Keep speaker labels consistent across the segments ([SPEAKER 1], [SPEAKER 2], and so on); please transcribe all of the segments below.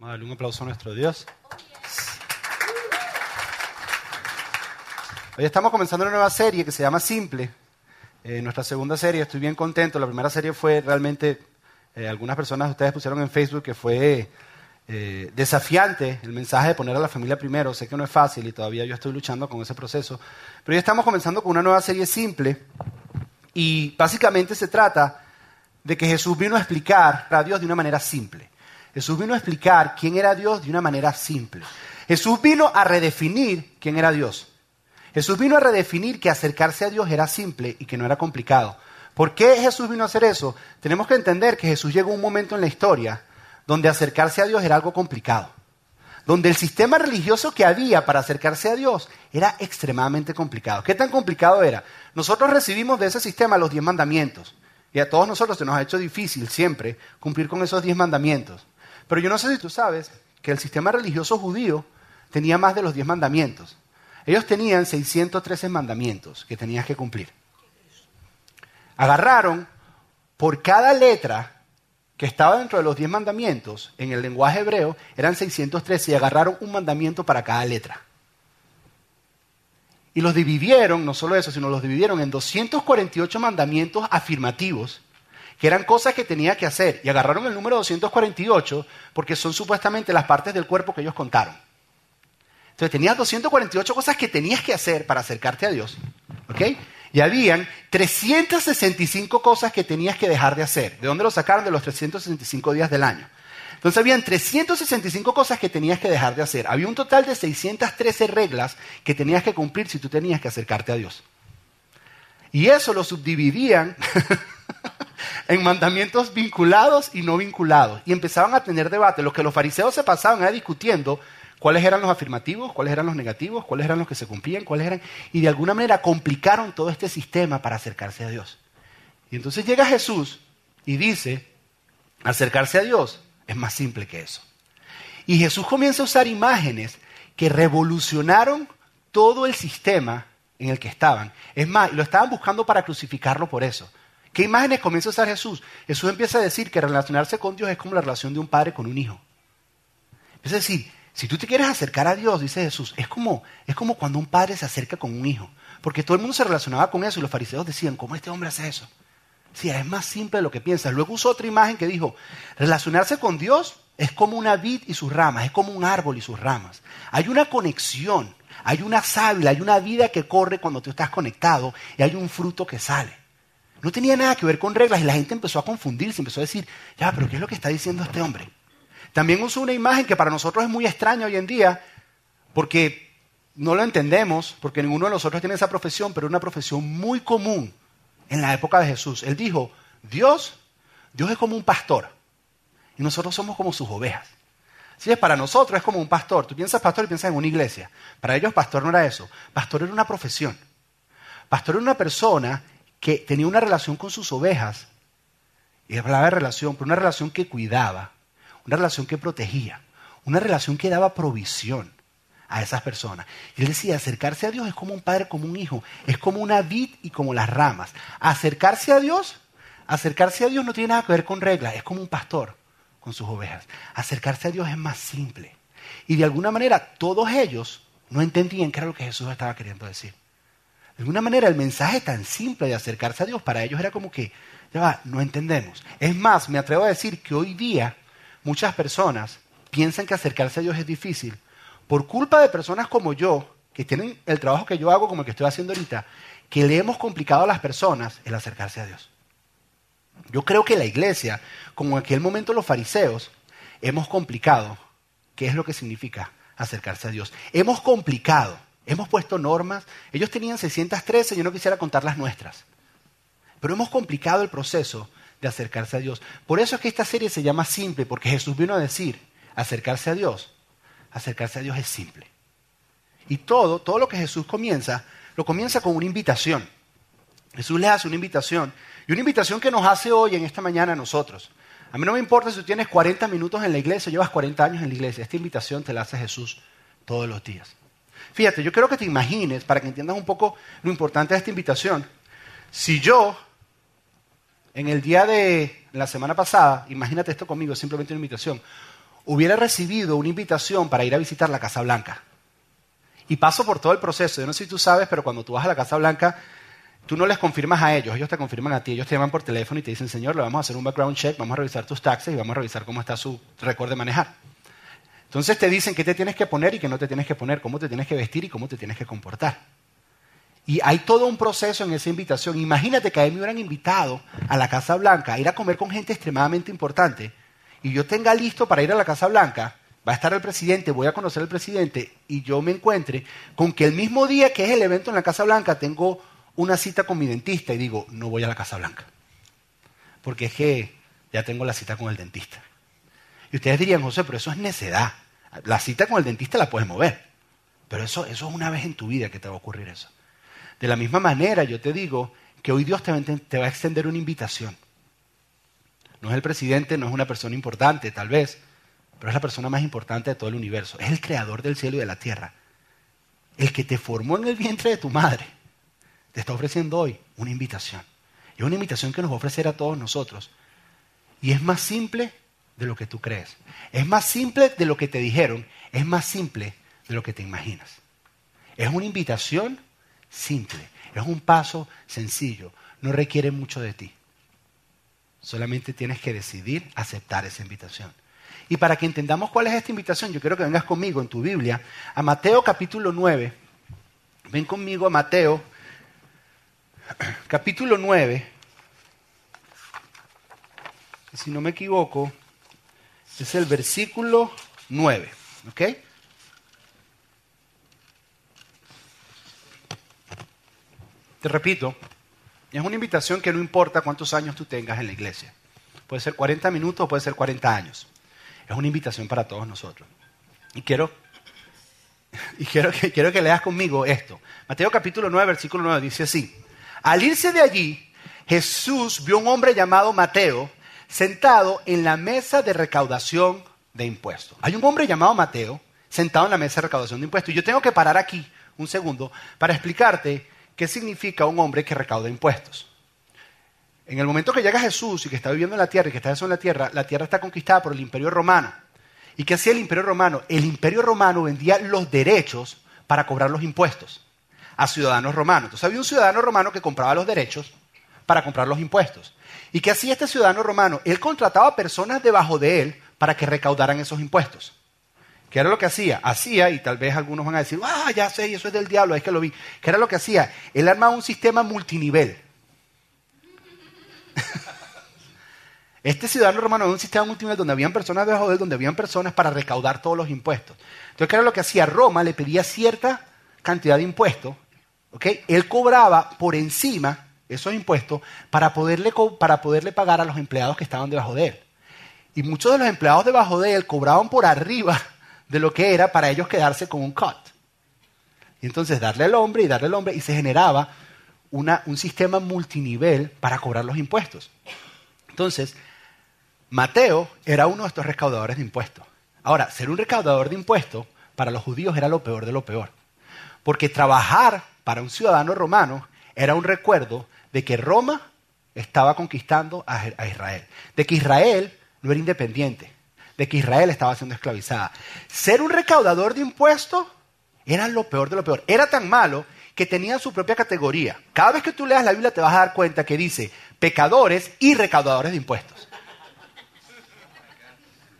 [SPEAKER 1] Vamos un aplauso a nuestro Dios. Hoy estamos comenzando una nueva serie que se llama Simple. Eh, nuestra segunda serie, estoy bien contento. La primera serie fue realmente, eh, algunas personas de ustedes pusieron en Facebook que fue eh, desafiante el mensaje de poner a la familia primero. Sé que no es fácil y todavía yo estoy luchando con ese proceso. Pero hoy estamos comenzando con una nueva serie simple y básicamente se trata de que Jesús vino a explicar a Dios de una manera simple. Jesús vino a explicar quién era Dios de una manera simple. Jesús vino a redefinir quién era Dios. Jesús vino a redefinir que acercarse a Dios era simple y que no era complicado. ¿Por qué Jesús vino a hacer eso? Tenemos que entender que Jesús llegó a un momento en la historia donde acercarse a Dios era algo complicado. Donde el sistema religioso que había para acercarse a Dios era extremadamente complicado. ¿Qué tan complicado era? Nosotros recibimos de ese sistema los diez mandamientos. Y a todos nosotros se nos ha hecho difícil siempre cumplir con esos diez mandamientos. Pero yo no sé si tú sabes que el sistema religioso judío tenía más de los diez mandamientos. Ellos tenían 613 mandamientos que tenías que cumplir. Agarraron por cada letra que estaba dentro de los diez mandamientos, en el lenguaje hebreo, eran 613 y agarraron un mandamiento para cada letra. Y los dividieron, no solo eso, sino los dividieron en 248 mandamientos afirmativos que eran cosas que tenía que hacer. Y agarraron el número 248 porque son supuestamente las partes del cuerpo que ellos contaron. Entonces tenías 248 cosas que tenías que hacer para acercarte a Dios. ¿Ok? Y habían 365 cosas que tenías que dejar de hacer. ¿De dónde lo sacaron? De los 365 días del año. Entonces habían 365 cosas que tenías que dejar de hacer. Había un total de 613 reglas que tenías que cumplir si tú tenías que acercarte a Dios. Y eso lo subdividían en mandamientos vinculados y no vinculados. Y empezaban a tener debate. Lo que los fariseos se pasaban era discutiendo cuáles eran los afirmativos, cuáles eran los negativos, cuáles eran los que se cumplían, cuáles eran... Y de alguna manera complicaron todo este sistema para acercarse a Dios. Y entonces llega Jesús y dice, acercarse a Dios es más simple que eso. Y Jesús comienza a usar imágenes que revolucionaron todo el sistema en el que estaban. Es más, lo estaban buscando para crucificarlo por eso. ¿Qué imágenes comienza a usar Jesús? Jesús empieza a decir que relacionarse con Dios es como la relación de un padre con un hijo. Es decir, si tú te quieres acercar a Dios, dice Jesús, es como, es como cuando un padre se acerca con un hijo. Porque todo el mundo se relacionaba con eso y los fariseos decían, ¿cómo este hombre hace eso? Sí, es más simple de lo que piensas. Luego usó otra imagen que dijo, relacionarse con Dios es como una vid y sus ramas, es como un árbol y sus ramas. Hay una conexión, hay una sábila, hay una vida que corre cuando tú estás conectado y hay un fruto que sale. No tenía nada que ver con reglas y la gente empezó a confundirse, empezó a decir, ya, pero ¿qué es lo que está diciendo este hombre? También usó una imagen que para nosotros es muy extraña hoy en día, porque no lo entendemos, porque ninguno de nosotros tiene esa profesión, pero una profesión muy común en la época de Jesús. Él dijo, Dios, Dios es como un pastor, y nosotros somos como sus ovejas. Si es para nosotros es como un pastor. Tú piensas pastor y piensas en una iglesia. Para ellos pastor no era eso. Pastor era una profesión. Pastor era una persona que tenía una relación con sus ovejas, y hablaba de relación, pero una relación que cuidaba, una relación que protegía, una relación que daba provisión a esas personas. Y él decía, acercarse a Dios es como un padre, como un hijo, es como una vid y como las ramas. Acercarse a Dios, acercarse a Dios no tiene nada que ver con reglas, es como un pastor con sus ovejas. Acercarse a Dios es más simple. Y de alguna manera todos ellos no entendían qué era lo que Jesús estaba queriendo decir. De alguna manera el mensaje tan simple de acercarse a Dios para ellos era como que, ya va, no entendemos. Es más, me atrevo a decir que hoy día muchas personas piensan que acercarse a Dios es difícil por culpa de personas como yo, que tienen el trabajo que yo hago como el que estoy haciendo ahorita, que le hemos complicado a las personas el acercarse a Dios. Yo creo que la iglesia, como en aquel momento los fariseos, hemos complicado qué es lo que significa acercarse a Dios. Hemos complicado Hemos puesto normas. Ellos tenían 613, yo no quisiera contar las nuestras. Pero hemos complicado el proceso de acercarse a Dios. Por eso es que esta serie se llama simple, porque Jesús vino a decir, acercarse a Dios. Acercarse a Dios es simple. Y todo, todo lo que Jesús comienza, lo comienza con una invitación. Jesús le hace una invitación. Y una invitación que nos hace hoy, en esta mañana, a nosotros. A mí no me importa si tú tienes 40 minutos en la iglesia o llevas 40 años en la iglesia. Esta invitación te la hace Jesús todos los días. Fíjate, yo quiero que te imagines, para que entiendas un poco lo importante de esta invitación, si yo, en el día de la semana pasada, imagínate esto conmigo, simplemente una invitación, hubiera recibido una invitación para ir a visitar la Casa Blanca. Y paso por todo el proceso. Yo no sé si tú sabes, pero cuando tú vas a la Casa Blanca, tú no les confirmas a ellos, ellos te confirman a ti, ellos te llaman por teléfono y te dicen, señor, le vamos a hacer un background check, vamos a revisar tus taxes y vamos a revisar cómo está su récord de manejar. Entonces te dicen qué te tienes que poner y qué no te tienes que poner, cómo te tienes que vestir y cómo te tienes que comportar. Y hay todo un proceso en esa invitación. Imagínate que a mí me hubieran invitado a la Casa Blanca a ir a comer con gente extremadamente importante y yo tenga listo para ir a la Casa Blanca, va a estar el presidente, voy a conocer al presidente y yo me encuentre con que el mismo día que es el evento en la Casa Blanca tengo una cita con mi dentista y digo, no voy a la Casa Blanca. Porque es que ya tengo la cita con el dentista. Y ustedes dirían, José, pero eso es necedad. La cita con el dentista la puedes mover. Pero eso, eso es una vez en tu vida que te va a ocurrir eso. De la misma manera, yo te digo que hoy Dios te va a extender una invitación. No es el presidente, no es una persona importante, tal vez, pero es la persona más importante de todo el universo. Es el creador del cielo y de la tierra. El que te formó en el vientre de tu madre. Te está ofreciendo hoy una invitación. Es una invitación que nos va a ofrecer a todos nosotros. Y es más simple de lo que tú crees. Es más simple de lo que te dijeron. Es más simple de lo que te imaginas. Es una invitación simple. Es un paso sencillo. No requiere mucho de ti. Solamente tienes que decidir aceptar esa invitación. Y para que entendamos cuál es esta invitación, yo quiero que vengas conmigo en tu Biblia a Mateo capítulo 9. Ven conmigo a Mateo capítulo 9. Si no me equivoco, es el versículo 9. ¿Ok? Te repito, es una invitación que no importa cuántos años tú tengas en la iglesia. Puede ser 40 minutos o puede ser 40 años. Es una invitación para todos nosotros. Y quiero, y quiero, que, quiero que leas conmigo esto. Mateo capítulo 9, versículo 9 dice así. Al irse de allí, Jesús vio un hombre llamado Mateo sentado en la mesa de recaudación de impuestos. Hay un hombre llamado Mateo sentado en la mesa de recaudación de impuestos. Y yo tengo que parar aquí un segundo para explicarte ¿qué significa un hombre que recauda impuestos? En el momento que llega Jesús y que está viviendo en la tierra y que está en la tierra, la tierra está conquistada por el imperio romano. ¿Y qué hacía el imperio romano? El imperio romano vendía los derechos para cobrar los impuestos a ciudadanos romanos. Entonces había un ciudadano romano que compraba los derechos para comprar los impuestos. ¿Y qué hacía este ciudadano romano? Él contrataba personas debajo de él para que recaudaran esos impuestos. ¿Qué era lo que hacía? Hacía, y tal vez algunos van a decir, ah, ya sé, eso es del diablo, es que lo vi. ¿Qué era lo que hacía? Él armaba un sistema multinivel. este ciudadano romano era un sistema multinivel donde habían personas debajo de él, donde habían personas para recaudar todos los impuestos. Entonces, ¿qué era lo que hacía? Roma le pedía cierta cantidad de impuestos, ¿ok? Él cobraba por encima esos impuestos para poderle, para poderle pagar a los empleados que estaban debajo de él. Y muchos de los empleados debajo de él cobraban por arriba de lo que era para ellos quedarse con un cut. Y entonces darle al hombre y darle al hombre y se generaba un sistema multinivel para cobrar los impuestos. Entonces, Mateo era uno de estos recaudadores de impuestos. Ahora, ser un recaudador de impuestos para los judíos era lo peor de lo peor. Porque trabajar para un ciudadano romano era un recuerdo de que Roma estaba conquistando a Israel, de que Israel no era independiente, de que Israel estaba siendo esclavizada. Ser un recaudador de impuestos era lo peor de lo peor. Era tan malo que tenía su propia categoría. Cada vez que tú leas la Biblia te vas a dar cuenta que dice pecadores y recaudadores de impuestos.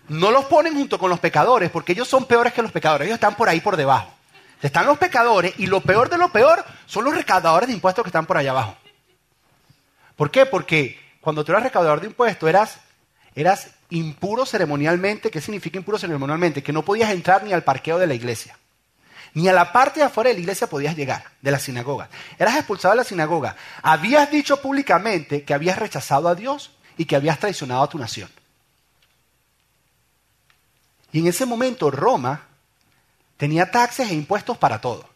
[SPEAKER 1] No los ponen junto con los pecadores porque ellos son peores que los pecadores, ellos están por ahí por debajo. Están los pecadores y lo peor de lo peor son los recaudadores de impuestos que están por allá abajo. ¿Por qué? Porque cuando tú eras recaudador de impuestos eras, eras impuro ceremonialmente. ¿Qué significa impuro ceremonialmente? Que no podías entrar ni al parqueo de la iglesia. Ni a la parte de afuera de la iglesia podías llegar, de la sinagoga. Eras expulsado de la sinagoga. Habías dicho públicamente que habías rechazado a Dios y que habías traicionado a tu nación. Y en ese momento Roma tenía taxes e impuestos para todo.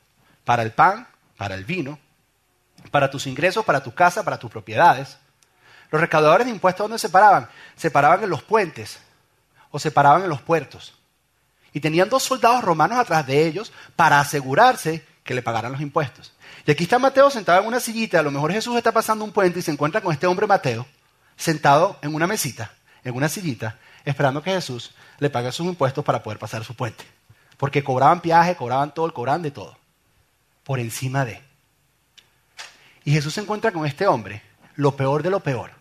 [SPEAKER 1] Para el pan, para el vino, para tus ingresos, para tu casa, para tus propiedades. Los recaudadores de impuestos, ¿dónde se paraban? Se paraban en los puentes o se paraban en los puertos. Y tenían dos soldados romanos atrás de ellos para asegurarse que le pagaran los impuestos. Y aquí está Mateo sentado en una sillita, a lo mejor Jesús está pasando un puente y se encuentra con este hombre Mateo, sentado en una mesita, en una sillita, esperando que Jesús le pague sus impuestos para poder pasar su puente. Porque cobraban viaje, cobraban todo, cobraban de todo. Por encima de. Y Jesús se encuentra con este hombre, lo peor de lo peor,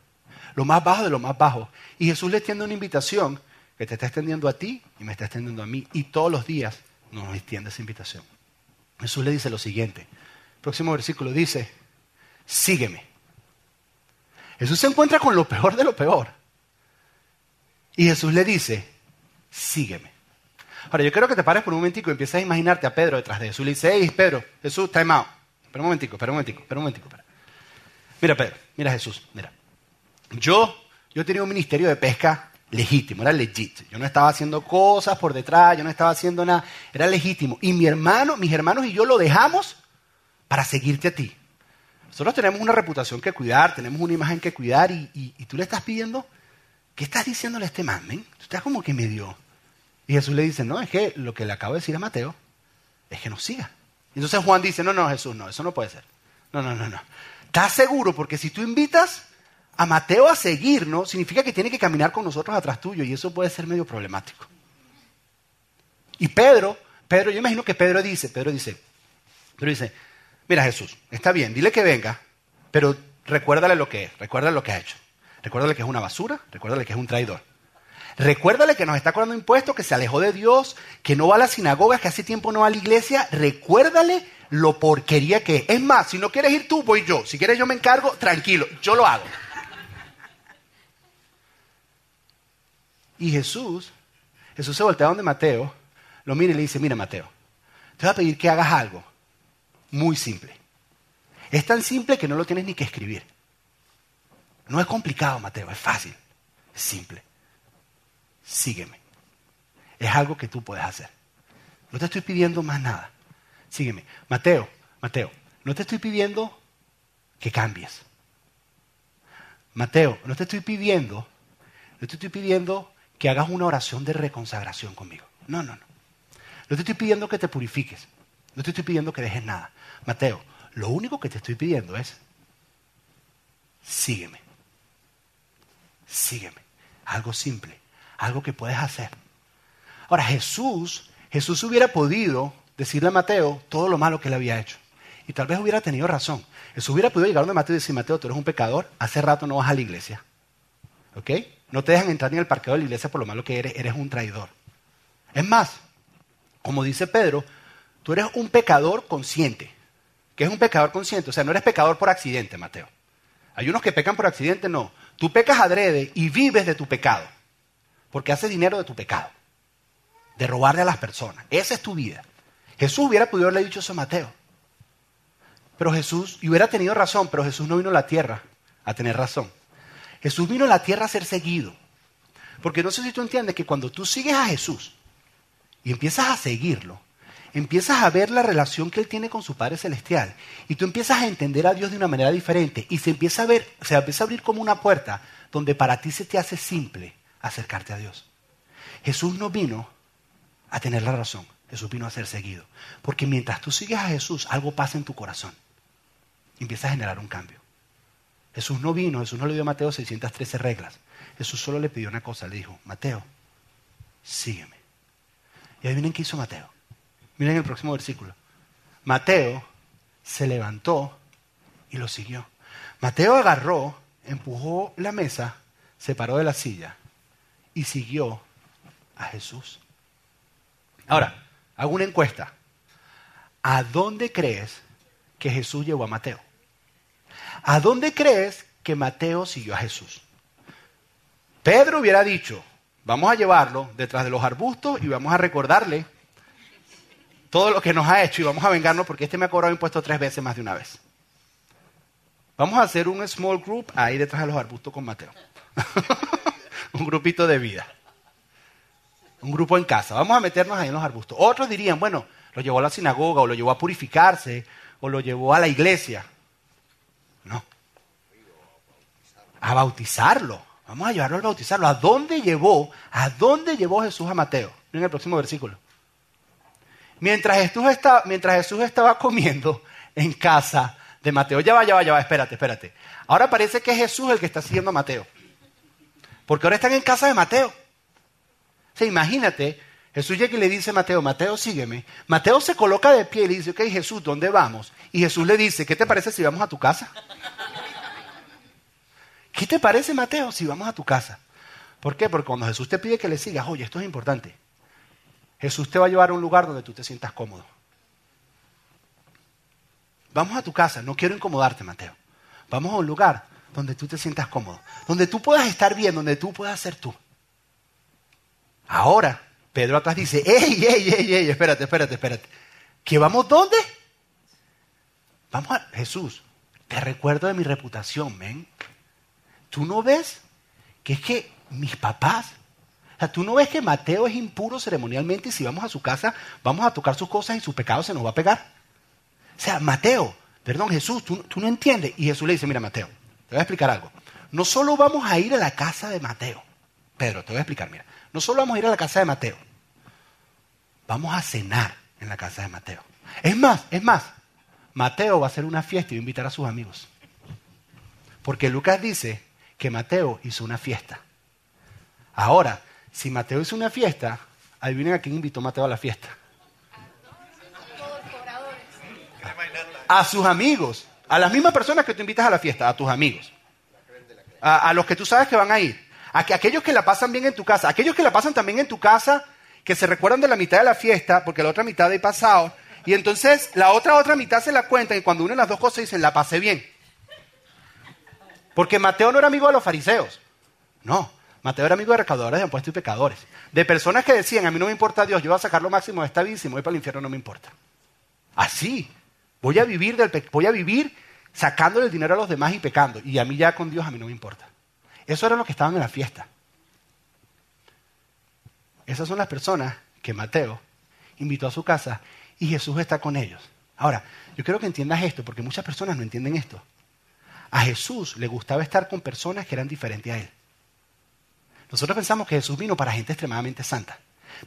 [SPEAKER 1] lo más bajo de lo más bajo. Y Jesús le extiende una invitación que te está extendiendo a ti y me está extendiendo a mí. Y todos los días nos extiende esa invitación. Jesús le dice lo siguiente. Próximo versículo dice, sígueme. Jesús se encuentra con lo peor de lo peor. Y Jesús le dice, sígueme. Ahora, yo quiero que te pares por un momentico y empieces a imaginarte a Pedro detrás de Jesús. Le dice, hey, Pedro, Jesús, time out. Espera un momentico, espera un momentico, espera un momentico. Mira, Pedro, mira Jesús, mira. Yo, yo tenía un ministerio de pesca legítimo, era legit. Yo no estaba haciendo cosas por detrás, yo no estaba haciendo nada, era legítimo. Y mi hermano, mis hermanos y yo lo dejamos para seguirte a ti. Nosotros tenemos una reputación que cuidar, tenemos una imagen que cuidar y, tú le estás pidiendo, ¿qué estás diciéndole a este man? Tú estás como que medio... Y Jesús le dice, no, es que lo que le acabo de decir a Mateo es que nos siga. Entonces Juan dice, no, no, Jesús, no, eso no puede ser. No, no, no, no. ¿Estás seguro? Porque si tú invitas a Mateo a seguirnos, significa que tiene que caminar con nosotros atrás tuyo y eso puede ser medio problemático. Y Pedro, Pedro, yo imagino que Pedro dice, Pedro dice, Pedro dice, mira Jesús, está bien, dile que venga, pero recuérdale lo que es, recuérdale lo que ha hecho. Recuérdale que es una basura, recuérdale que es un traidor. Recuérdale que nos está cobrando impuestos, que se alejó de Dios, que no va a la sinagoga, que hace tiempo no va a la iglesia. Recuérdale lo porquería que es. Es más, si no quieres ir tú, voy yo. Si quieres yo me encargo, tranquilo, yo lo hago. Y Jesús, Jesús se voltea donde Mateo, lo mira y le dice, mira Mateo, te voy a pedir que hagas algo muy simple. Es tan simple que no lo tienes ni que escribir. No es complicado, Mateo, es fácil, es simple. Sígueme. Es algo que tú puedes hacer. No te estoy pidiendo más nada. Sígueme. Mateo, Mateo, no te estoy pidiendo que cambies. Mateo, no te estoy pidiendo, no te estoy pidiendo que hagas una oración de reconsagración conmigo. No, no, no. No te estoy pidiendo que te purifiques. No te estoy pidiendo que dejes nada. Mateo, lo único que te estoy pidiendo es, sígueme. Sígueme. Algo simple, algo que puedes hacer. Ahora, Jesús, Jesús hubiera podido decirle a Mateo todo lo malo que él había hecho. Y tal vez hubiera tenido razón. Jesús hubiera podido llegar a Mateo y decir, Mateo, tú eres un pecador, hace rato no vas a la iglesia. ¿Ok? No te dejan entrar ni al parqueo de la iglesia por lo malo que eres, eres un traidor. Es más, como dice Pedro, tú eres un pecador consciente. ¿Qué es un pecador consciente? O sea, no eres pecador por accidente, Mateo. Hay unos que pecan por accidente, no. Tú pecas adrede y vives de tu pecado. Porque haces dinero de tu pecado. De robarle a las personas. Esa es tu vida. Jesús hubiera podido haberle dicho eso a Mateo. Pero Jesús, y hubiera tenido razón, pero Jesús no vino a la tierra a tener razón. Jesús vino a la tierra a ser seguido. Porque no sé si tú entiendes que cuando tú sigues a Jesús y empiezas a seguirlo, empiezas a ver la relación que Él tiene con su Padre Celestial y tú empiezas a entender a Dios de una manera diferente y se empieza a ver, se empieza a abrir como una puerta donde para ti se te hace simple acercarte a Dios. Jesús no vino a tener la razón, Jesús vino a ser seguido. Porque mientras tú sigues a Jesús, algo pasa en tu corazón empieza a generar un cambio. Jesús no vino, Jesús no le dio a Mateo 613 reglas. Jesús solo le pidió una cosa, le dijo, Mateo, sígueme. Y ahí miren qué hizo Mateo. Miren el próximo versículo. Mateo se levantó y lo siguió. Mateo agarró, empujó la mesa, se paró de la silla y siguió a Jesús. Ahora, hago una encuesta. ¿A dónde crees que Jesús llevó a Mateo? ¿A dónde crees que Mateo siguió a Jesús? Pedro hubiera dicho, vamos a llevarlo detrás de los arbustos y vamos a recordarle todo lo que nos ha hecho y vamos a vengarnos porque este me ha cobrado impuestos tres veces más de una vez. Vamos a hacer un small group ahí detrás de los arbustos con Mateo. un grupito de vida. Un grupo en casa. Vamos a meternos ahí en los arbustos. Otros dirían, bueno, lo llevó a la sinagoga o lo llevó a purificarse o lo llevó a la iglesia. No. A bautizarlo. Vamos a llevarlo a bautizarlo. ¿A dónde llevó? ¿A dónde llevó Jesús a Mateo? En el próximo versículo. Mientras Jesús, estaba, mientras Jesús estaba comiendo en casa de Mateo. Ya va, ya va, ya va, espérate, espérate. Ahora parece que es Jesús el que está siguiendo a Mateo. Porque ahora están en casa de Mateo. sea, imagínate, Jesús llega y le dice a Mateo, Mateo, sígueme. Mateo se coloca de pie y le dice, ok, Jesús, ¿dónde vamos? Y Jesús le dice, ¿qué te parece si vamos a tu casa? ¿Qué te parece, Mateo, si vamos a tu casa? ¿Por qué? Porque cuando Jesús te pide que le sigas, oye, esto es importante. Jesús te va a llevar a un lugar donde tú te sientas cómodo. Vamos a tu casa, no quiero incomodarte, Mateo. Vamos a un lugar donde tú te sientas cómodo, donde tú puedas estar bien, donde tú puedas ser tú. Ahora, Pedro atrás dice, ey, ey, ey, ey, espérate, espérate, espérate. ¿Que vamos dónde? Vamos a Jesús. Te recuerdo de mi reputación, men. ¿Tú no ves que es que mis papás, o sea, tú no ves que Mateo es impuro ceremonialmente y si vamos a su casa vamos a tocar sus cosas y su pecado se nos va a pegar? O sea, Mateo, perdón, Jesús, tú, tú no entiendes. Y Jesús le dice, mira, Mateo, te voy a explicar algo. No solo vamos a ir a la casa de Mateo. Pedro, te voy a explicar, mira. No solo vamos a ir a la casa de Mateo. Vamos a cenar en la casa de Mateo. Es más, es más. Mateo va a hacer una fiesta y va a invitar a sus amigos. Porque Lucas dice que Mateo hizo una fiesta. Ahora, si Mateo hizo una fiesta, adivinen a quién invitó Mateo a la fiesta. A sus amigos, a las mismas personas que tú invitas a la fiesta, a tus amigos. A, los que tú sabes que van a ir. A aquellos que la pasan bien en tu casa, aquellos que la pasan también en tu casa, que se recuerdan de la mitad de la fiesta, porque la otra mitad ha pasado, y entonces la otra otra mitad se la cuentan y cuando unen las dos cosas dicen, la pasé bien. Porque Mateo no era amigo de los fariseos. No, Mateo era amigo de recaudadores de impuestos y pecadores. De personas que decían, a mí no me importa Dios, yo voy a sacar lo máximo de esta vida y si me voy para el infierno no me importa. Así. Voy a vivir, del voy a vivir sacándole el dinero a los demás y pecando. Y a mí ya con Dios a mí no me importa. Eso era lo que estaban en la fiesta. Esas son las personas que Mateo invitó a su casa y Jesús está con ellos. Ahora, yo quiero que entiendas esto, porque muchas personas no entienden esto. A Jesús le gustaba estar con personas que eran diferentes a él. Nosotros pensamos que Jesús vino para gente extremadamente santa.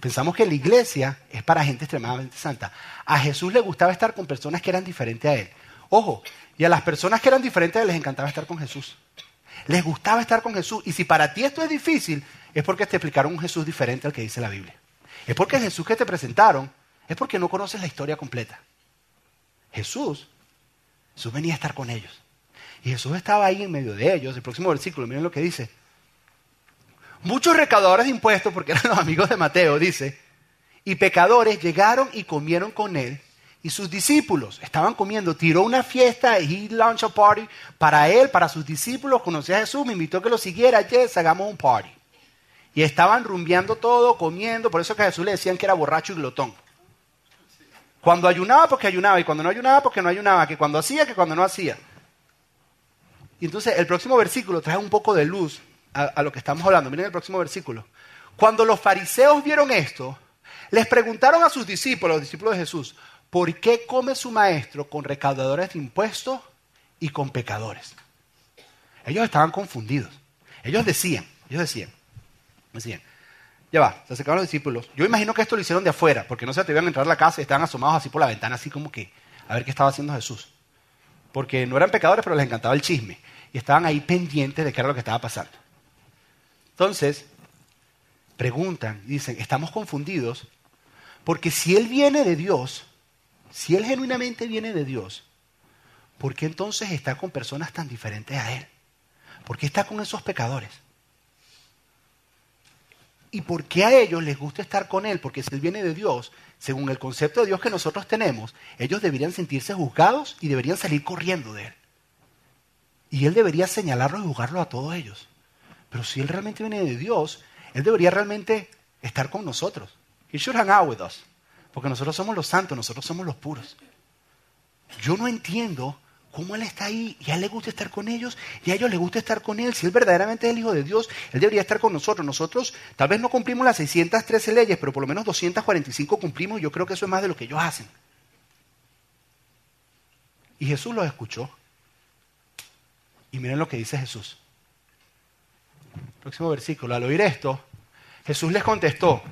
[SPEAKER 1] Pensamos que la iglesia es para gente extremadamente santa. A Jesús le gustaba estar con personas que eran diferentes a él. Ojo, y a las personas que eran diferentes les encantaba estar con Jesús. Les gustaba estar con Jesús. Y si para ti esto es difícil, es porque te explicaron un Jesús diferente al que dice la Biblia. Es porque Jesús que te presentaron es porque no conoces la historia completa. Jesús, Jesús venía a estar con ellos. Y Jesús estaba ahí en medio de ellos. El próximo versículo, miren lo que dice. Muchos recaudadores de impuestos, porque eran los amigos de Mateo, dice, y pecadores llegaron y comieron con él. Y sus discípulos estaban comiendo, tiró una fiesta, he launched a party para él, para sus discípulos, conocía a Jesús, me invitó que lo siguiera, yes, hagamos un party. Y estaban rumbeando todo, comiendo, por eso que a Jesús le decían que era borracho y glotón. Cuando ayunaba, porque ayunaba, y cuando no ayunaba, porque no ayunaba, que cuando hacía, que cuando no hacía. Y entonces el próximo versículo trae un poco de luz a, lo que estamos hablando. Miren el próximo versículo. Cuando los fariseos vieron esto, les preguntaron a sus discípulos, los discípulos de Jesús, ¿por qué come su maestro con recaudadores de impuestos y con pecadores? Ellos estaban confundidos. Ellos decían, ellos decían, decían, ya va, se acercaron los discípulos. Yo imagino que esto lo hicieron de afuera, porque no se atrevían a entrar a la casa y estaban asomados así por la ventana, así como que a ver qué estaba haciendo Jesús. Porque no eran pecadores, pero les encantaba el chisme. Y estaban ahí pendientes de qué era lo que estaba pasando. Entonces, preguntan, dicen, estamos confundidos, porque si Él viene de Dios, si Él genuinamente viene de Dios, ¿por qué entonces está con personas tan diferentes a Él? ¿Por qué está con esos pecadores? ¿Y por qué a ellos les gusta estar con Él? Porque si Él viene de Dios, según el concepto de Dios que nosotros tenemos, ellos deberían sentirse juzgados y deberían salir corriendo de Él. Y Él debería señalarlos y juzgarlos a todos ellos. Pero si Él realmente viene de Dios, Él debería realmente estar con nosotros. He should hang out with us. Porque nosotros somos los santos, nosotros somos los puros. Yo no entiendo cómo Él está ahí y a Él le gusta estar con ellos y a ellos les gusta estar con Él. Si Él verdaderamente es el Hijo de Dios, Él debería estar con nosotros. Nosotros tal vez no cumplimos las 613 leyes, pero por lo menos 245 cumplimos. Yo creo que eso es más de lo que ellos hacen. Y Jesús los escuchó. Y miren lo que dice Jesús. Próximo versículo. Al oír esto, Jesús les contestó,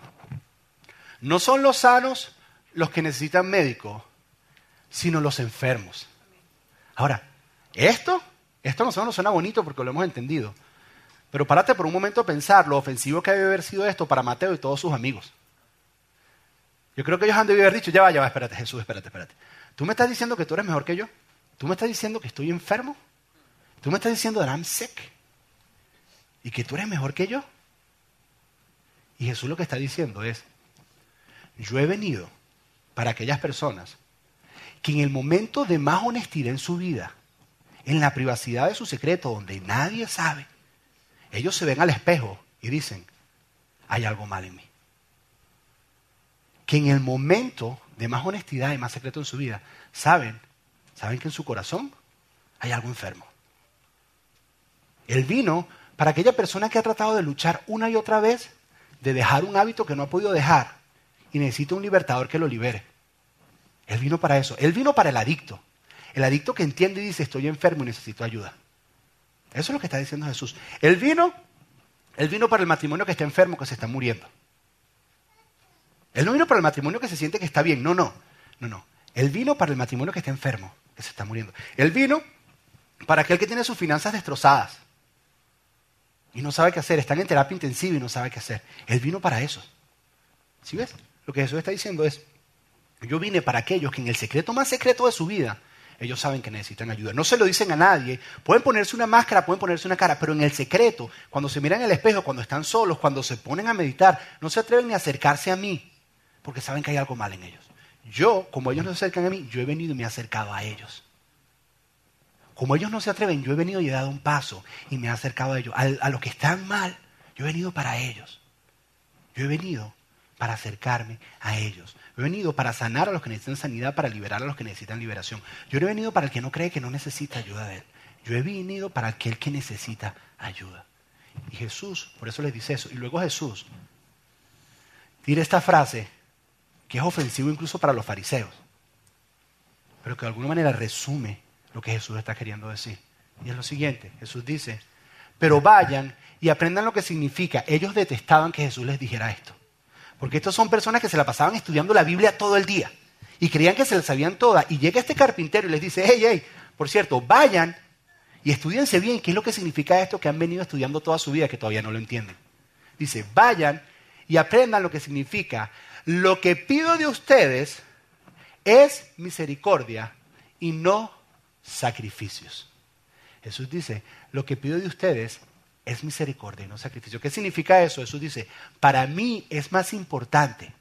[SPEAKER 1] no son los sanos los que necesitan médico, sino los enfermos. Ahora, esto, esto no suena bonito porque lo hemos entendido. Pero párate por un momento a pensar lo ofensivo que debe haber sido esto para Mateo y todos sus amigos. Yo creo que ellos han debido haber dicho, ya va, ya va, espérate, Jesús, espérate, espérate. ¿Tú me estás diciendo que tú eres mejor que yo? ¿Tú me estás diciendo que estoy enfermo? ¿Tú me estás diciendo que I'm sick? ¿Y que tú eres mejor que yo? Y Jesús lo que está diciendo es, yo he venido para aquellas personas que en el momento de más honestidad en su vida, en la privacidad de su secreto, donde nadie sabe, ellos se ven al espejo y dicen, hay algo mal en mí. Que en el momento de más honestidad y más secreto en su vida, saben, saben que en su corazón hay algo enfermo. Él vino para aquella persona que ha tratado de luchar una y otra vez, de dejar un hábito que no ha podido dejar y necesita un libertador que lo libere. Él vino para eso. Él vino para el adicto. El adicto que entiende y dice, estoy enfermo y necesito ayuda. Eso es lo que está diciendo Jesús. Él vino, él vino para el matrimonio que está enfermo, que se está muriendo. Él no vino para el matrimonio que se siente que está bien. No, no, no, no. Él vino para el matrimonio que está enfermo, que se está muriendo. Él vino para aquel que tiene sus finanzas destrozadas y no sabe qué hacer. Está en terapia intensiva y no sabe qué hacer. Él vino para eso. ¿Sí ves? Lo que Jesús está diciendo es, yo vine para aquellos que en el secreto más secreto de su vida, ellos saben que necesitan ayuda. No se lo dicen a nadie. Pueden ponerse una máscara, pueden ponerse una cara, pero en el secreto, cuando se miran en el espejo, cuando están solos, cuando se ponen a meditar, no se atreven ni a acercarse a mí, porque saben que hay algo mal en ellos. Yo, como ellos no se acercan a mí, yo he venido y me he acercado a ellos. Como ellos no se atreven, yo he venido y he dado un paso y me he acercado a ellos. A, los que están mal, yo he venido para ellos. Yo he venido para acercarme a ellos. He venido para sanar a los que necesitan sanidad, para liberar a los que necesitan liberación. Yo no he venido para el que no cree que no necesita ayuda de Él. Yo he venido para aquel que necesita ayuda. Y Jesús, por eso les dice eso. Y luego Jesús tira esta frase que es ofensivo incluso para los fariseos, pero que de alguna manera resume lo que Jesús está queriendo decir. Y es lo siguiente, Jesús dice, pero vayan y aprendan lo que significa. Ellos detestaban que Jesús les dijera esto. Porque estos son personas que se la pasaban estudiando la Biblia todo el día y creían que se la sabían toda. Y llega este carpintero y les dice, hey, hey, por cierto, vayan y estudiense bien qué es lo que significa esto que han venido estudiando toda su vida que todavía no lo entienden. Dice, vayan y aprendan lo que significa. Lo que pido de ustedes es misericordia y no sacrificios. Jesús dice, lo que pido de ustedes es misericordia y no sacrificio. ¿Qué significa eso? Jesús dice, para mí es más importante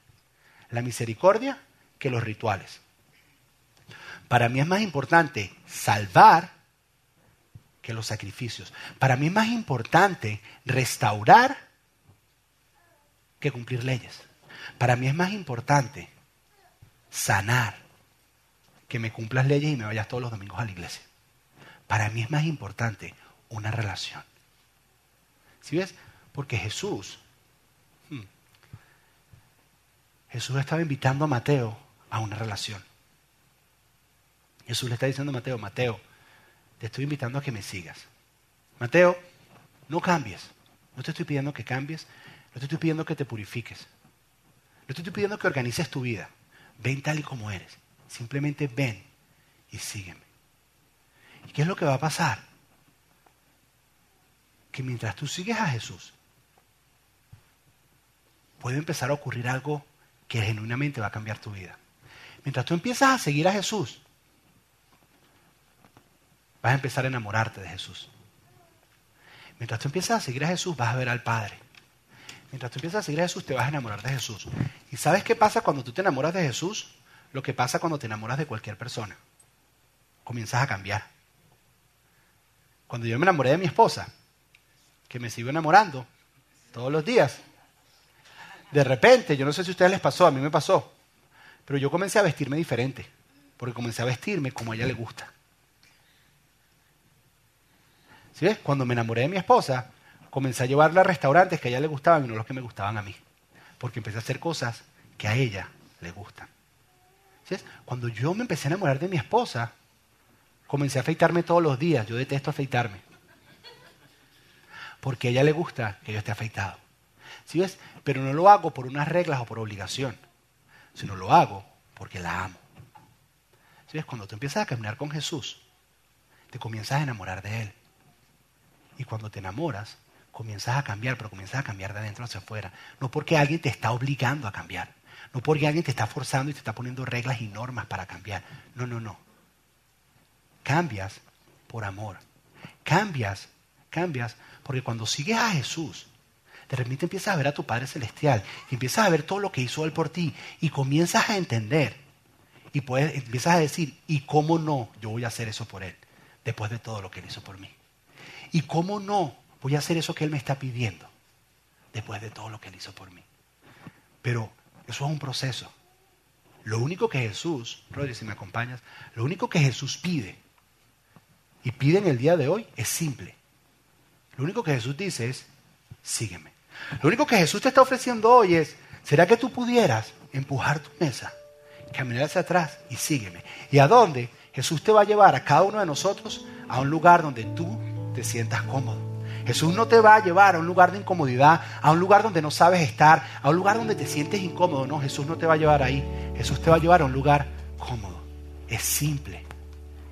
[SPEAKER 1] la misericordia que los rituales. Para mí es más importante salvar que los sacrificios. Para mí es más importante restaurar que cumplir leyes. Para mí es más importante sanar que me cumplas leyes y me vayas todos los domingos a la iglesia. Para mí es más importante una relación. ¿Sí ves? Porque Jesús, hmm, Jesús estaba invitando a Mateo a una relación. Jesús le está diciendo a Mateo, Mateo, te estoy invitando a que me sigas. Mateo, no cambies. No te estoy pidiendo que cambies, no te estoy pidiendo que te purifiques. No te estoy pidiendo que organices tu vida. Ven tal y como eres. Simplemente ven y sígueme. ¿Y qué es lo que va a pasar? que mientras tú sigues a Jesús, puede empezar a ocurrir algo que genuinamente va a cambiar tu vida. Mientras tú empiezas a seguir a Jesús, vas a empezar a enamorarte de Jesús. Mientras tú empiezas a seguir a Jesús, vas a ver al Padre. Mientras tú empiezas a seguir a Jesús, te vas a enamorar de Jesús. ¿Y sabes qué pasa cuando tú te enamoras de Jesús? Lo que pasa cuando te enamoras de cualquier persona. Comienzas a cambiar. Cuando yo me enamoré de mi esposa, que me sigo enamorando todos los días. De repente, yo no sé si a ustedes les pasó, a mí me pasó, pero yo comencé a vestirme diferente, porque comencé a vestirme como a ella le gusta. ¿Sí ves? Cuando me enamoré de mi esposa, comencé a llevarla a restaurantes que a ella le gustaban y no los que me gustaban a mí, porque empecé a hacer cosas que a ella le gustan. Cuando yo me empecé a enamorar de mi esposa, comencé a afeitarme todos los días. Yo detesto afeitarme porque a ella le gusta que yo esté afeitado. ¿Sí ves? Pero no lo hago por unas reglas o por obligación, sino lo hago porque la amo. ¿Sí ves? Cuando tú empiezas a caminar con Jesús, te comienzas a enamorar de Él. Y cuando te enamoras, comienzas a cambiar, pero comienzas a cambiar de adentro hacia afuera. No porque alguien te está obligando a cambiar. No porque alguien te está forzando y te está poniendo reglas y normas para cambiar. No, no, no. Cambias por amor. Cambias, cambias, porque cuando sigues a Jesús, de repente empiezas a ver a tu Padre Celestial y empiezas a ver todo lo que hizo Él por ti y comienzas a entender y puedes, empiezas a decir, ¿y cómo no yo voy a hacer eso por Él después de todo lo que Él hizo por mí? ¿Y cómo no voy a hacer eso que Él me está pidiendo después de todo lo que Él hizo por mí? Pero eso es un proceso. Lo único que Jesús, Rodri, si me acompañas, lo único que Jesús pide y pide en el día de hoy es simple. Lo único que Jesús dice es, sígueme. Lo único que Jesús te está ofreciendo hoy es, ¿será que tú pudieras empujar tu mesa, caminar hacia atrás y sígueme? ¿Y a dónde? Jesús te va a llevar a cada uno de nosotros a un lugar donde tú te sientas cómodo. Jesús no te va a llevar a un lugar de incomodidad, a un lugar donde no sabes estar, a un lugar donde te sientes incómodo. No, Jesús no te va a llevar ahí. Jesús te va a llevar a un lugar cómodo. Es simple,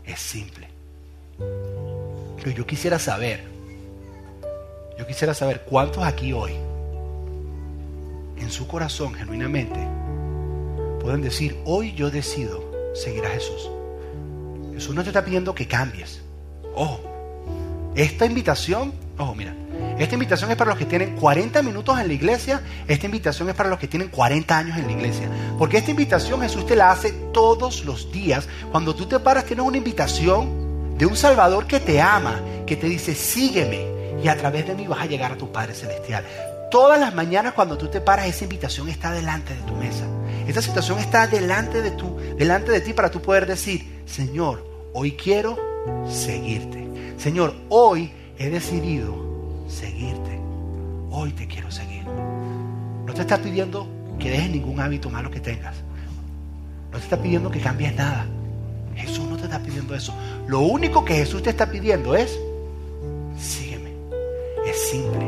[SPEAKER 1] es simple. Pero yo quisiera saber, yo quisiera saber cuántos aquí hoy, en su corazón genuinamente, pueden decir, hoy yo decido seguir a Jesús. Jesús no te está pidiendo que cambies. Ojo, esta invitación, ojo, mira, esta invitación es para los que tienen 40 minutos en la iglesia, esta invitación es para los que tienen 40 años en la iglesia. Porque esta invitación Jesús te la hace todos los días. Cuando tú te paras tienes una invitación de un Salvador que te ama, que te dice, sígueme y a través de mí vas a llegar a tu Padre Celestial. Todas las mañanas cuando tú te paras, esa invitación está delante de tu mesa. Esta situación está delante de, tu, delante de ti para tú poder decir, Señor, hoy quiero seguirte. Señor, hoy he decidido seguirte. Hoy te quiero seguir. No te está pidiendo que dejes ningún hábito malo que tengas. No te está pidiendo que cambies nada. Jesús no te está pidiendo eso. Lo único que Jesús te está pidiendo es, sígueme. Es simple.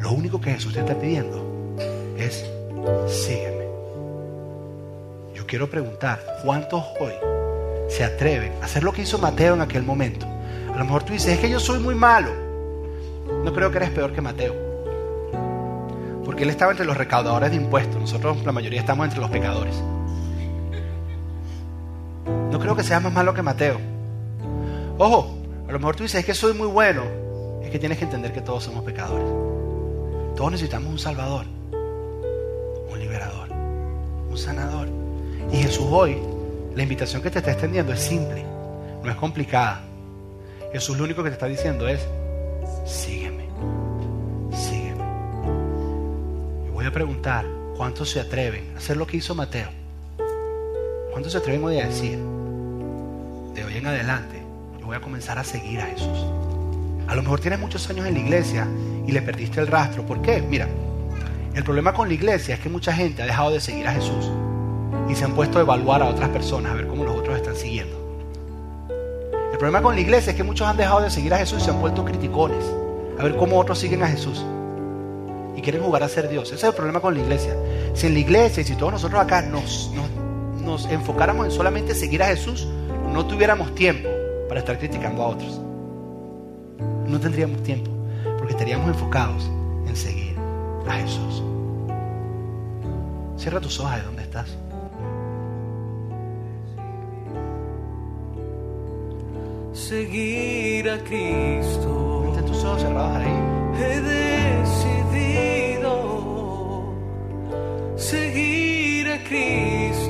[SPEAKER 1] Lo único que Jesús te está pidiendo es, sígueme. Yo quiero preguntar, ¿cuántos hoy se atreven a hacer lo que hizo Mateo en aquel momento? A lo mejor tú dices, es que yo soy muy malo. No creo que eres peor que Mateo. Porque él estaba entre los recaudadores de impuestos. Nosotros, la mayoría, estamos entre los pecadores. No creo que seas más malo que Mateo. Ojo, a lo mejor tú dices, es que soy muy bueno. Es que tienes que entender que todos somos pecadores. Todos necesitamos un salvador, un liberador, un sanador. Y Jesús hoy, la invitación que te está extendiendo es simple, no es complicada. Jesús lo único que te está diciendo es, sígueme, sígueme. Y voy a preguntar, ¿cuántos se atreven a hacer lo que hizo Mateo? ¿Cuántos se atreven hoy a decir, de hoy en adelante, yo voy a comenzar a seguir a Jesús? A lo mejor tienes muchos años en la iglesia y le perdiste el rastro. ¿Por qué? Mira, el problema con la iglesia es que mucha gente ha dejado de seguir a Jesús y se han puesto a evaluar a otras personas, a ver cómo los otros están siguiendo. El problema con la iglesia es que muchos han dejado de seguir a Jesús y se han vuelto criticones. A ver cómo otros siguen a Jesús. Y quieren jugar a ser Dios. Ese es el problema con la iglesia. Si en la iglesia y si todos nosotros acá nos, nos, nos enfocáramos en solamente seguir a Jesús, no tuviéramos tiempo para estar criticando a otros. No tendríamos tiempo, porque estaríamos enfocados en seguir a Jesús. Cierra tus ojos de donde estás.
[SPEAKER 2] Seguir a Cristo.
[SPEAKER 1] Tus ojos cerrados ahí.
[SPEAKER 2] He decidido seguir a Cristo.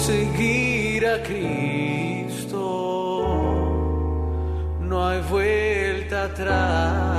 [SPEAKER 2] Seguir a Cristo. No hay vuelta atrás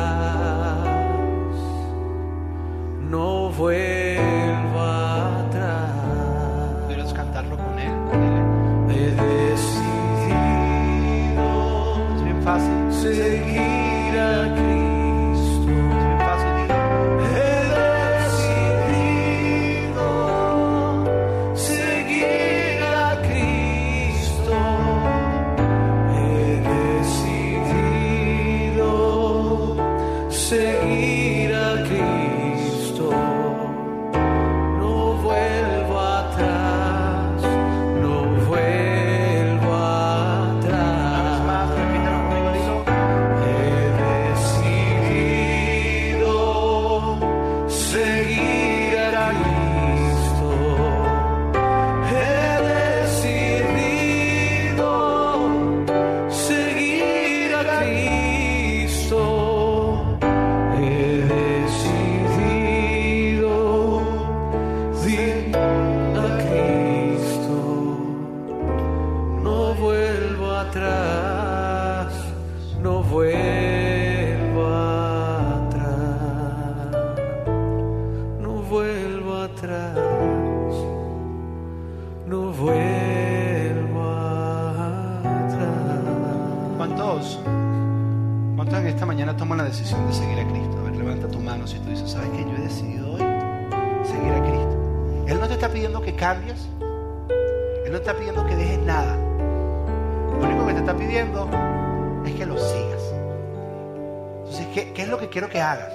[SPEAKER 1] quiero que hagas?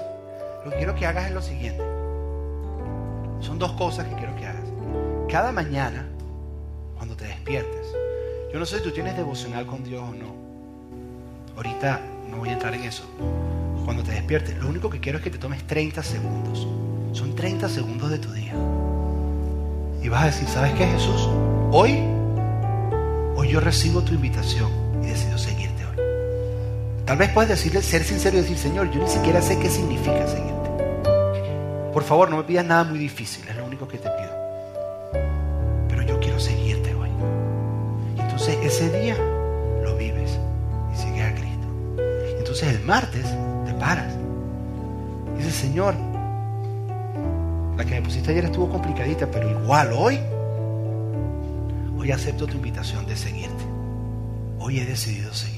[SPEAKER 1] Lo que quiero que hagas es lo siguiente. Son dos cosas que quiero que hagas. Cada mañana, cuando te despiertes, yo no sé si tú tienes devocional con Dios o no. Ahorita no voy a entrar en eso. Cuando te despiertes, lo único que quiero es que te tomes 30 segundos. Son 30 segundos de tu día. Y vas a decir, ¿sabes qué, Jesús? Hoy, hoy yo recibo tu invitación y decido seguirte hoy. Tal vez puedes decirle, ser sincero y decir, Señor, yo ni siquiera sé qué significa seguirte. Por favor, no me pidas nada muy difícil, es lo único que te pido. Pero yo quiero seguirte hoy. Y entonces ese día lo vives y sigues a Cristo. Entonces el martes te paras. Y dices, Señor, la que me pusiste ayer estuvo complicadita, pero igual hoy, hoy acepto tu invitación de seguirte. Hoy he decidido seguirte.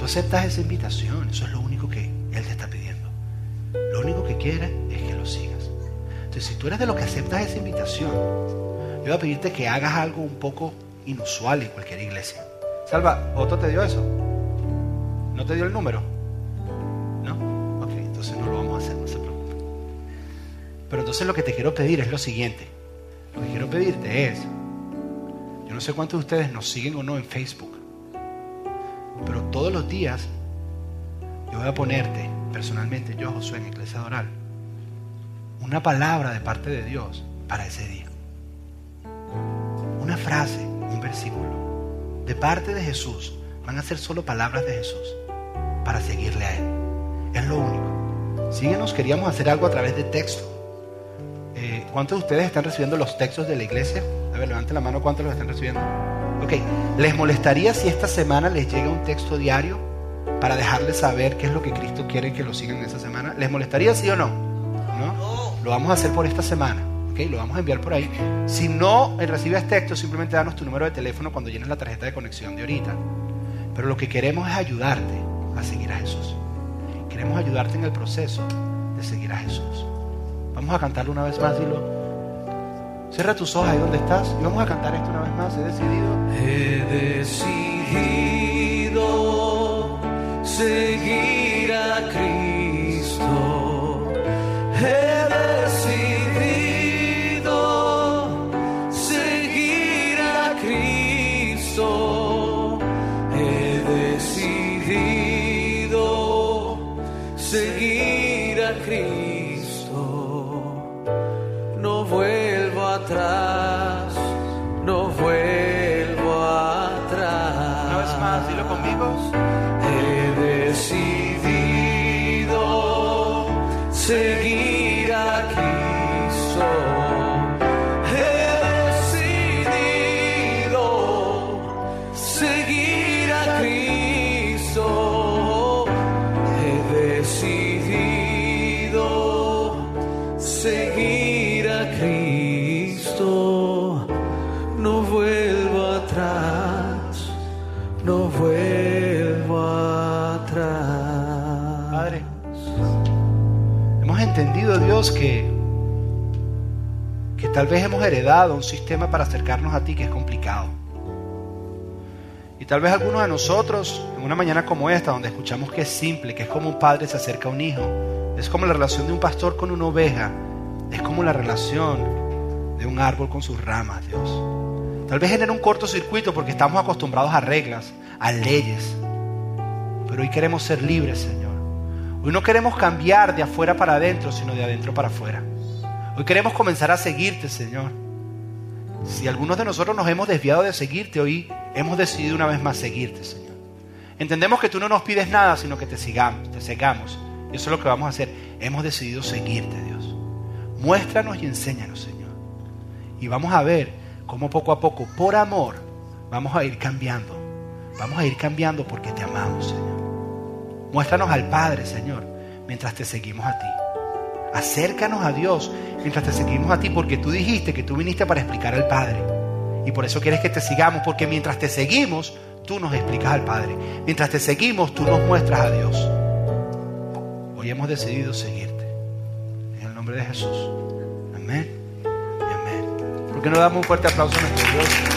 [SPEAKER 1] Tú aceptas esa invitación, eso es lo único que Él te está pidiendo. Lo único que quiere es que lo sigas. Entonces, si tú eres de los que aceptas esa invitación, yo voy a pedirte que hagas algo un poco inusual en cualquier iglesia. Salva, ¿Otto te dio eso? ¿No te dio el número? ¿No? Ok, entonces no lo vamos a hacer, no se preocupe. Pero entonces lo que te quiero pedir es lo siguiente. Lo que quiero pedirte es, yo no sé cuántos de ustedes nos siguen o no en Facebook, todos los días yo voy a ponerte, personalmente, yo, Josué, en Iglesia Oral, una palabra de parte de Dios para ese día. Una frase, un versículo, de parte de Jesús. Van a ser solo palabras de Jesús para seguirle a Él. Es lo único. Síguenos, queríamos hacer algo a través de texto. Eh, ¿Cuántos de ustedes están recibiendo los textos de la iglesia? A ver, levanten la mano, ¿cuántos los están recibiendo? Ok, ¿les molestaría si esta semana les llega un texto diario para dejarles saber qué es lo que Cristo quiere que lo sigan esa semana? ¿Les molestaría sí o no? ¿No? Lo vamos a hacer por esta semana. ¿ok? Lo vamos a enviar por ahí. Si no recibes texto, simplemente danos tu número de teléfono cuando llenes la tarjeta de conexión de ahorita. Pero lo que queremos es ayudarte a seguir a Jesús. Queremos ayudarte en el proceso de seguir a Jesús. Vamos a cantarlo una vez más, dilo. Cierra tus ojos ahí donde estás y vamos a cantar esto una vez más. He decidido.
[SPEAKER 2] He decidido seguir a Cristo. He decidido seguir a Cristo. He decidido seguir a Cristo.
[SPEAKER 1] Entendido, Dios, que, que tal vez hemos heredado un sistema para acercarnos a ti que es complicado. Y tal vez algunos de nosotros, en una mañana como esta, donde escuchamos que es simple, que es como un padre se acerca a un hijo, es como la relación de un pastor con una oveja, es como la relación de un árbol con sus ramas, Dios. Tal vez genera un cortocircuito porque estamos acostumbrados a reglas, a leyes. Pero hoy queremos ser libres, Señor. Hoy no queremos cambiar de afuera para adentro, sino de adentro para afuera. Hoy queremos comenzar a seguirte, Señor. Si algunos de nosotros nos hemos desviado de seguirte, hoy hemos decidido una vez más seguirte, Señor. Entendemos que tú no nos pides nada, sino que te sigamos, te sigamos. Y eso es lo que vamos a hacer. Hemos decidido seguirte, Dios. Muéstranos y enséñanos, Señor. Y vamos a ver cómo poco a poco, por amor, vamos a ir cambiando. Vamos a ir cambiando porque te amamos, Señor. Muéstranos al Padre, Señor, mientras te seguimos a ti. Acércanos a Dios mientras te seguimos a ti, porque tú dijiste que tú viniste para explicar al Padre. Y por eso quieres que te sigamos, porque mientras te seguimos, tú nos explicas al Padre. Mientras te seguimos, tú nos muestras a Dios. Hoy hemos decidido seguirte. En el nombre de Jesús. Amén amén. ¿Por qué no damos un fuerte aplauso a nuestro Dios?